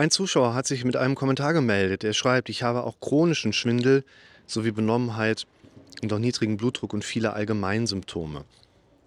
Ein Zuschauer hat sich mit einem Kommentar gemeldet. Er schreibt, ich habe auch chronischen Schwindel sowie Benommenheit und auch niedrigen Blutdruck und viele Allgemeinsymptome.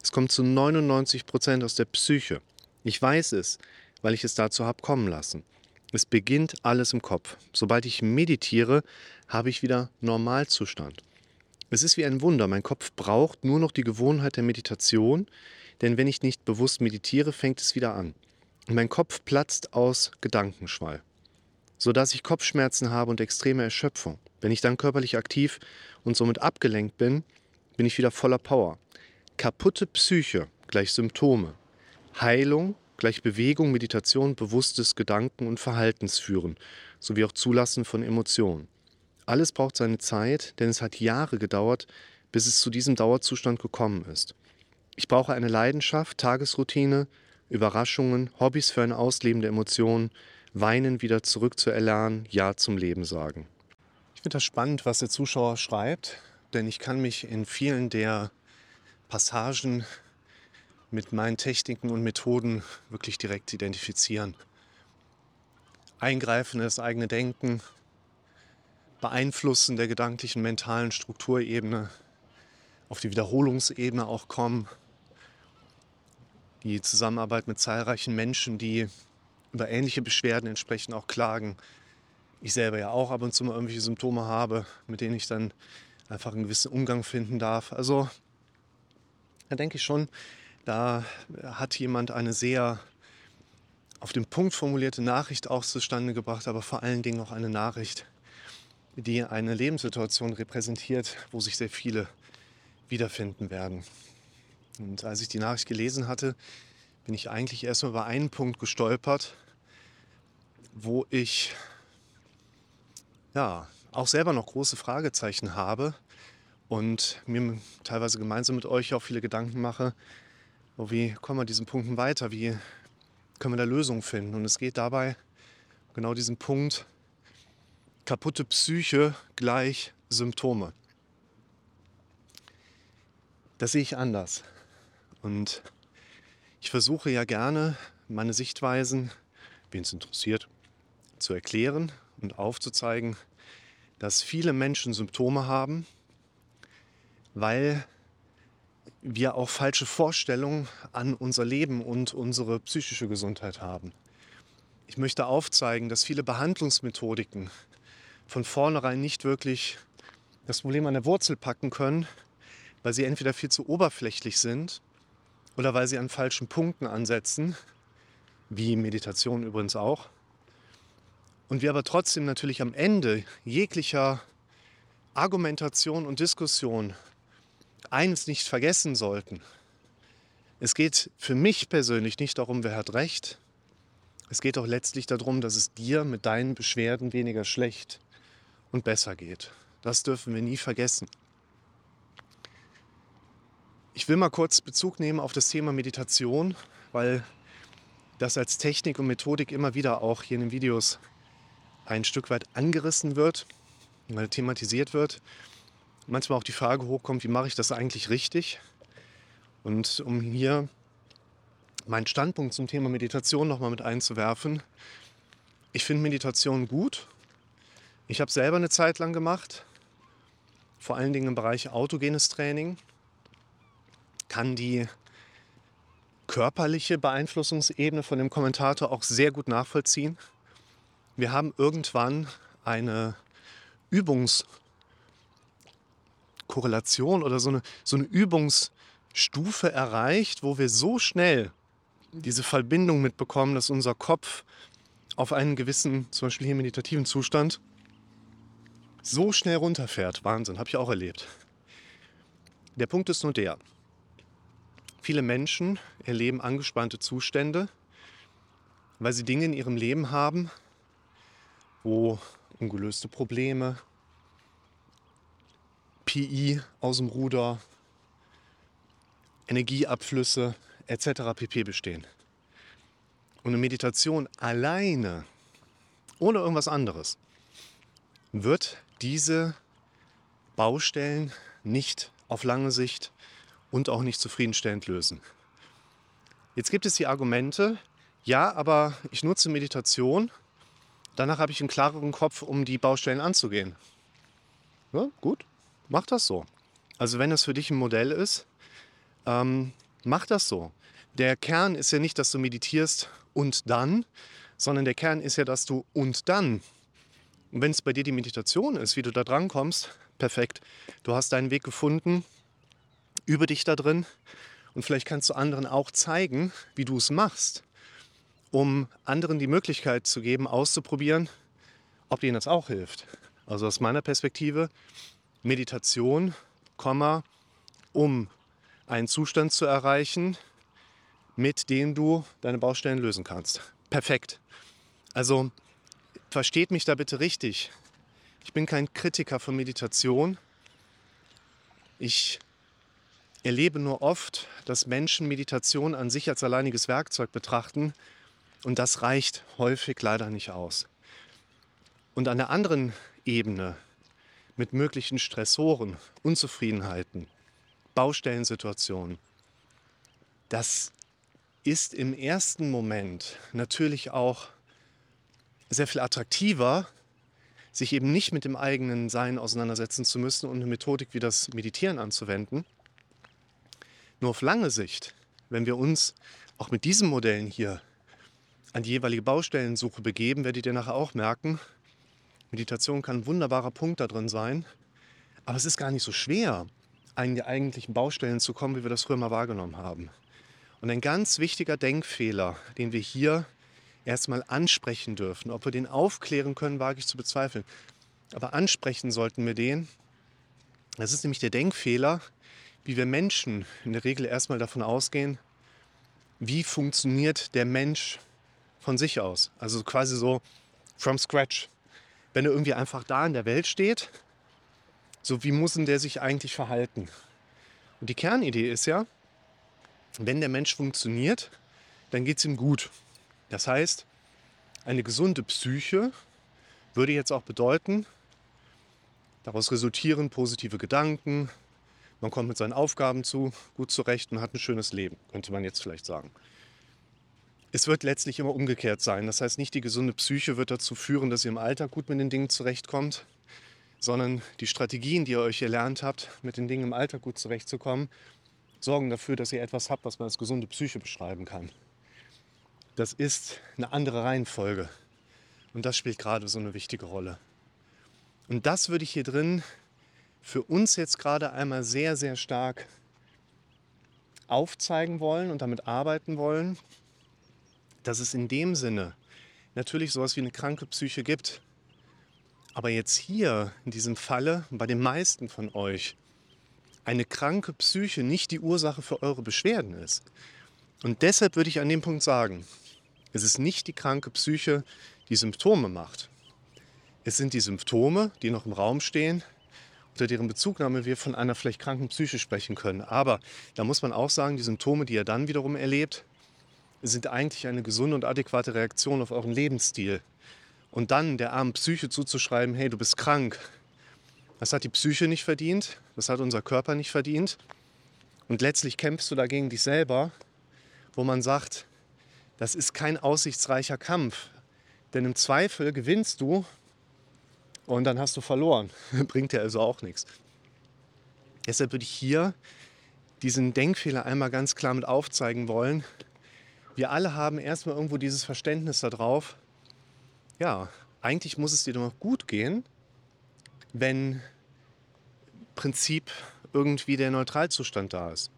Es kommt zu 99 Prozent aus der Psyche. Ich weiß es, weil ich es dazu habe kommen lassen. Es beginnt alles im Kopf. Sobald ich meditiere, habe ich wieder Normalzustand. Es ist wie ein Wunder. Mein Kopf braucht nur noch die Gewohnheit der Meditation, denn wenn ich nicht bewusst meditiere, fängt es wieder an. Mein Kopf platzt aus Gedankenschwall, sodass ich Kopfschmerzen habe und extreme Erschöpfung. Wenn ich dann körperlich aktiv und somit abgelenkt bin, bin ich wieder voller Power. Kaputte Psyche gleich Symptome. Heilung gleich Bewegung, Meditation, bewusstes Gedanken- und Verhaltensführen, sowie auch Zulassen von Emotionen. Alles braucht seine Zeit, denn es hat Jahre gedauert, bis es zu diesem Dauerzustand gekommen ist. Ich brauche eine Leidenschaft, Tagesroutine, Überraschungen, Hobbys für ein Ausleben der Emotionen, Weinen wieder zurückzuerlernen, Ja zum Leben sagen. Ich finde das spannend, was der Zuschauer schreibt, denn ich kann mich in vielen der Passagen mit meinen Techniken und Methoden wirklich direkt identifizieren. Eingreifen in das eigene Denken, Beeinflussen der gedanklichen, mentalen Strukturebene, auf die Wiederholungsebene auch kommen die Zusammenarbeit mit zahlreichen Menschen, die über ähnliche Beschwerden entsprechend auch klagen. Ich selber ja auch ab und zu mal irgendwelche Symptome habe, mit denen ich dann einfach einen gewissen Umgang finden darf. Also da denke ich schon, da hat jemand eine sehr auf den Punkt formulierte Nachricht auch zustande gebracht, aber vor allen Dingen auch eine Nachricht, die eine Lebenssituation repräsentiert, wo sich sehr viele wiederfinden werden. Und als ich die Nachricht gelesen hatte, bin ich eigentlich erstmal über einen Punkt gestolpert, wo ich ja auch selber noch große Fragezeichen habe und mir teilweise gemeinsam mit euch auch viele Gedanken mache, oh, wie kommen wir diesen Punkten weiter, wie können wir da Lösungen finden. Und es geht dabei genau diesen Punkt, kaputte Psyche gleich Symptome. Das sehe ich anders. Und ich versuche ja gerne, meine Sichtweisen, wen es interessiert, zu erklären und aufzuzeigen, dass viele Menschen Symptome haben, weil wir auch falsche Vorstellungen an unser Leben und unsere psychische Gesundheit haben. Ich möchte aufzeigen, dass viele Behandlungsmethodiken von vornherein nicht wirklich das Problem an der Wurzel packen können, weil sie entweder viel zu oberflächlich sind oder weil sie an falschen Punkten ansetzen, wie Meditation übrigens auch. Und wir aber trotzdem natürlich am Ende jeglicher Argumentation und Diskussion eines nicht vergessen sollten. Es geht für mich persönlich nicht darum, wer hat recht. Es geht auch letztlich darum, dass es dir mit deinen Beschwerden weniger schlecht und besser geht. Das dürfen wir nie vergessen. Ich will mal kurz Bezug nehmen auf das Thema Meditation, weil das als Technik und Methodik immer wieder auch hier in den Videos ein Stück weit angerissen wird, weil thematisiert wird. Manchmal auch die Frage hochkommt, wie mache ich das eigentlich richtig? Und um hier meinen Standpunkt zum Thema Meditation nochmal mit einzuwerfen, ich finde Meditation gut. Ich habe selber eine Zeit lang gemacht, vor allen Dingen im Bereich autogenes Training kann die körperliche Beeinflussungsebene von dem Kommentator auch sehr gut nachvollziehen. Wir haben irgendwann eine Übungskorrelation oder so eine, so eine Übungsstufe erreicht, wo wir so schnell diese Verbindung mitbekommen, dass unser Kopf auf einen gewissen, zum Beispiel hier meditativen Zustand, so schnell runterfährt. Wahnsinn, habe ich auch erlebt. Der Punkt ist nur der, Viele Menschen erleben angespannte Zustände, weil sie Dinge in ihrem Leben haben, wo ungelöste Probleme, PI aus dem Ruder, Energieabflüsse etc. pp bestehen. Und eine Meditation alleine, ohne irgendwas anderes, wird diese Baustellen nicht auf lange Sicht und auch nicht zufriedenstellend lösen. Jetzt gibt es die Argumente, ja, aber ich nutze Meditation, danach habe ich einen klareren Kopf, um die Baustellen anzugehen. Ja, gut, mach das so. Also wenn das für dich ein Modell ist, ähm, mach das so. Der Kern ist ja nicht, dass du meditierst und dann, sondern der Kern ist ja, dass du und dann. Und wenn es bei dir die Meditation ist, wie du da dran kommst, perfekt. Du hast deinen Weg gefunden, über dich da drin und vielleicht kannst du anderen auch zeigen, wie du es machst, um anderen die Möglichkeit zu geben, auszuprobieren, ob ihnen das auch hilft. Also aus meiner Perspektive Meditation, um einen Zustand zu erreichen, mit dem du deine Baustellen lösen kannst. Perfekt. Also versteht mich da bitte richtig. Ich bin kein Kritiker von Meditation. Ich erlebe nur oft, dass Menschen Meditation an sich als alleiniges Werkzeug betrachten und das reicht häufig leider nicht aus. Und an der anderen Ebene mit möglichen Stressoren, Unzufriedenheiten, Baustellensituationen, das ist im ersten Moment natürlich auch sehr viel attraktiver, sich eben nicht mit dem eigenen Sein auseinandersetzen zu müssen und eine Methodik wie das Meditieren anzuwenden. Nur auf lange Sicht, wenn wir uns auch mit diesen Modellen hier an die jeweilige Baustellensuche begeben, werdet ihr nachher auch merken, Meditation kann ein wunderbarer Punkt da drin sein, aber es ist gar nicht so schwer, an die eigentlichen Baustellen zu kommen, wie wir das früher mal wahrgenommen haben. Und ein ganz wichtiger Denkfehler, den wir hier erstmal ansprechen dürfen, ob wir den aufklären können, wage ich zu bezweifeln. Aber ansprechen sollten wir den. Das ist nämlich der Denkfehler, wie wir Menschen in der Regel erstmal davon ausgehen, wie funktioniert der Mensch von sich aus. Also quasi so from scratch. Wenn er irgendwie einfach da in der Welt steht, so wie muss denn der sich eigentlich verhalten? Und die Kernidee ist ja, wenn der Mensch funktioniert, dann geht es ihm gut. Das heißt, eine gesunde Psyche würde jetzt auch bedeuten, daraus resultieren positive Gedanken, man kommt mit seinen Aufgaben zu, gut zurecht und hat ein schönes Leben, könnte man jetzt vielleicht sagen. Es wird letztlich immer umgekehrt sein. Das heißt, nicht die gesunde Psyche wird dazu führen, dass ihr im Alltag gut mit den Dingen zurechtkommt, sondern die Strategien, die ihr euch erlernt habt, mit den Dingen im Alltag gut zurechtzukommen, sorgen dafür, dass ihr etwas habt, was man als gesunde Psyche beschreiben kann. Das ist eine andere Reihenfolge. Und das spielt gerade so eine wichtige Rolle. Und das würde ich hier drin für uns jetzt gerade einmal sehr, sehr stark aufzeigen wollen und damit arbeiten wollen, dass es in dem Sinne natürlich sowas wie eine kranke Psyche gibt. Aber jetzt hier in diesem Falle bei den meisten von euch eine kranke Psyche nicht die Ursache für eure Beschwerden ist. Und deshalb würde ich an dem Punkt sagen, es ist nicht die kranke Psyche, die Symptome macht. Es sind die Symptome, die noch im Raum stehen, unter deren Bezugnahme wir von einer vielleicht kranken Psyche sprechen können. Aber da muss man auch sagen, die Symptome, die ihr dann wiederum erlebt, sind eigentlich eine gesunde und adäquate Reaktion auf euren Lebensstil. Und dann der armen Psyche zuzuschreiben, hey, du bist krank, das hat die Psyche nicht verdient, das hat unser Körper nicht verdient. Und letztlich kämpfst du dagegen dich selber, wo man sagt, das ist kein aussichtsreicher Kampf. Denn im Zweifel gewinnst du und dann hast du verloren. Bringt dir also auch nichts. Deshalb würde ich hier diesen Denkfehler einmal ganz klar mit aufzeigen wollen. Wir alle haben erstmal irgendwo dieses Verständnis darauf, ja, eigentlich muss es dir doch gut gehen, wenn Prinzip irgendwie der Neutralzustand da ist.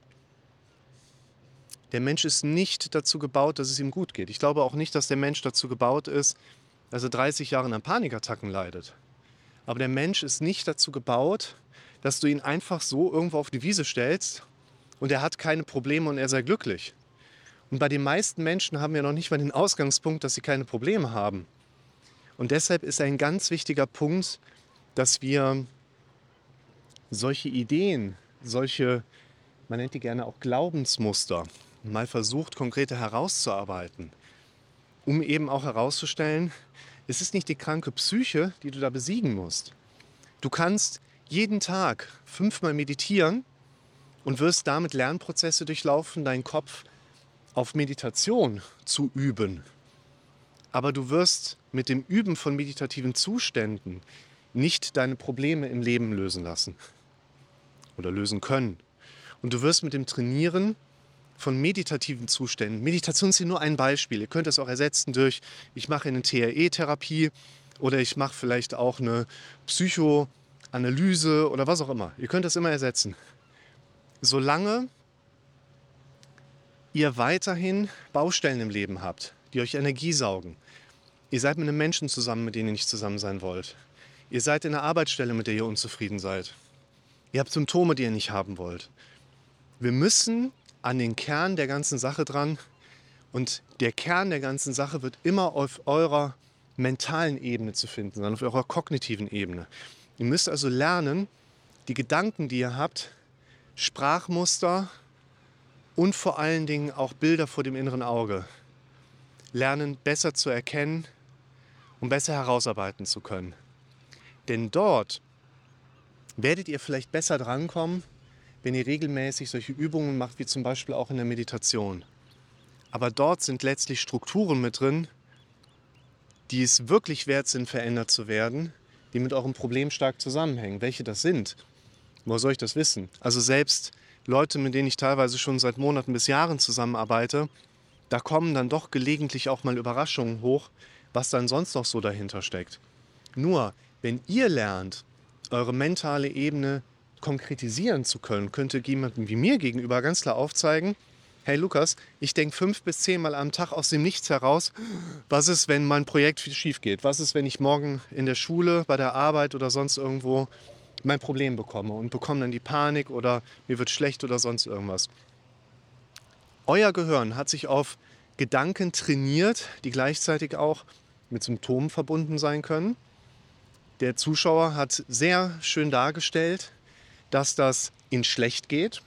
Der Mensch ist nicht dazu gebaut, dass es ihm gut geht. Ich glaube auch nicht, dass der Mensch dazu gebaut ist, dass er 30 Jahre an Panikattacken leidet. Aber der Mensch ist nicht dazu gebaut, dass du ihn einfach so irgendwo auf die Wiese stellst und er hat keine Probleme und er sei glücklich. Und bei den meisten Menschen haben wir noch nicht mal den Ausgangspunkt, dass sie keine Probleme haben. Und deshalb ist ein ganz wichtiger Punkt, dass wir solche Ideen, solche, man nennt die gerne auch Glaubensmuster, mal versucht, konkreter herauszuarbeiten, um eben auch herauszustellen, es ist nicht die kranke Psyche, die du da besiegen musst. Du kannst jeden Tag fünfmal meditieren und wirst damit Lernprozesse durchlaufen, deinen Kopf auf Meditation zu üben. Aber du wirst mit dem Üben von meditativen Zuständen nicht deine Probleme im Leben lösen lassen oder lösen können. Und du wirst mit dem Trainieren von meditativen Zuständen, Meditation ist hier nur ein Beispiel, ihr könnt das auch ersetzen durch, ich mache eine TRE-Therapie oder ich mache vielleicht auch eine Psychoanalyse oder was auch immer. Ihr könnt das immer ersetzen. Solange ihr weiterhin Baustellen im Leben habt, die euch Energie saugen. Ihr seid mit einem Menschen zusammen, mit dem ihr nicht zusammen sein wollt. Ihr seid in einer Arbeitsstelle, mit der ihr unzufrieden seid. Ihr habt Symptome, die ihr nicht haben wollt. Wir müssen an den Kern der ganzen Sache dran. Und der Kern der ganzen Sache wird immer auf eurer mentalen Ebene zu finden sein, auf eurer kognitiven Ebene. Ihr müsst also lernen, die Gedanken, die ihr habt, Sprachmuster und vor allen Dingen auch Bilder vor dem inneren Auge lernen, besser zu erkennen und besser herausarbeiten zu können. Denn dort werdet ihr vielleicht besser drankommen, wenn ihr regelmäßig solche Übungen macht, wie zum Beispiel auch in der Meditation. Aber dort sind letztlich Strukturen mit drin, die es wirklich wert sind, verändert zu werden, die mit eurem Problem stark zusammenhängen. Welche das sind, woher soll ich das wissen? Also selbst Leute, mit denen ich teilweise schon seit Monaten bis Jahren zusammenarbeite, da kommen dann doch gelegentlich auch mal Überraschungen hoch, was dann sonst noch so dahinter steckt. Nur, wenn ihr lernt, eure mentale Ebene konkretisieren zu können, könnte jemandem wie mir gegenüber ganz klar aufzeigen, hey Lukas, ich denke fünf bis zehnmal am Tag aus dem Nichts heraus, was ist, wenn mein Projekt schief geht? Was ist, wenn ich morgen in der Schule, bei der Arbeit oder sonst irgendwo mein Problem bekomme und bekomme dann die Panik oder mir wird schlecht oder sonst irgendwas. Euer Gehirn hat sich auf Gedanken trainiert, die gleichzeitig auch mit Symptomen verbunden sein können. Der Zuschauer hat sehr schön dargestellt, dass das in schlecht geht.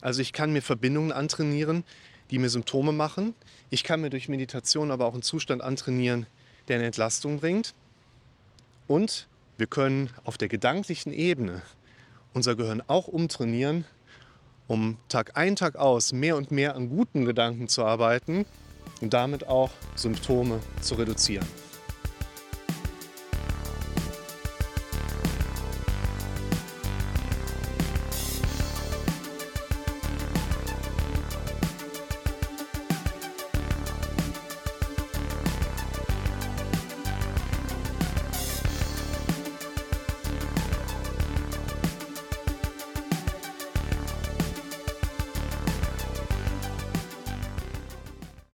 Also ich kann mir Verbindungen antrainieren, die mir Symptome machen. Ich kann mir durch Meditation aber auch einen Zustand antrainieren, der eine Entlastung bringt. Und wir können auf der gedanklichen Ebene unser Gehirn auch umtrainieren, um Tag ein, Tag aus mehr und mehr an guten Gedanken zu arbeiten und damit auch Symptome zu reduzieren.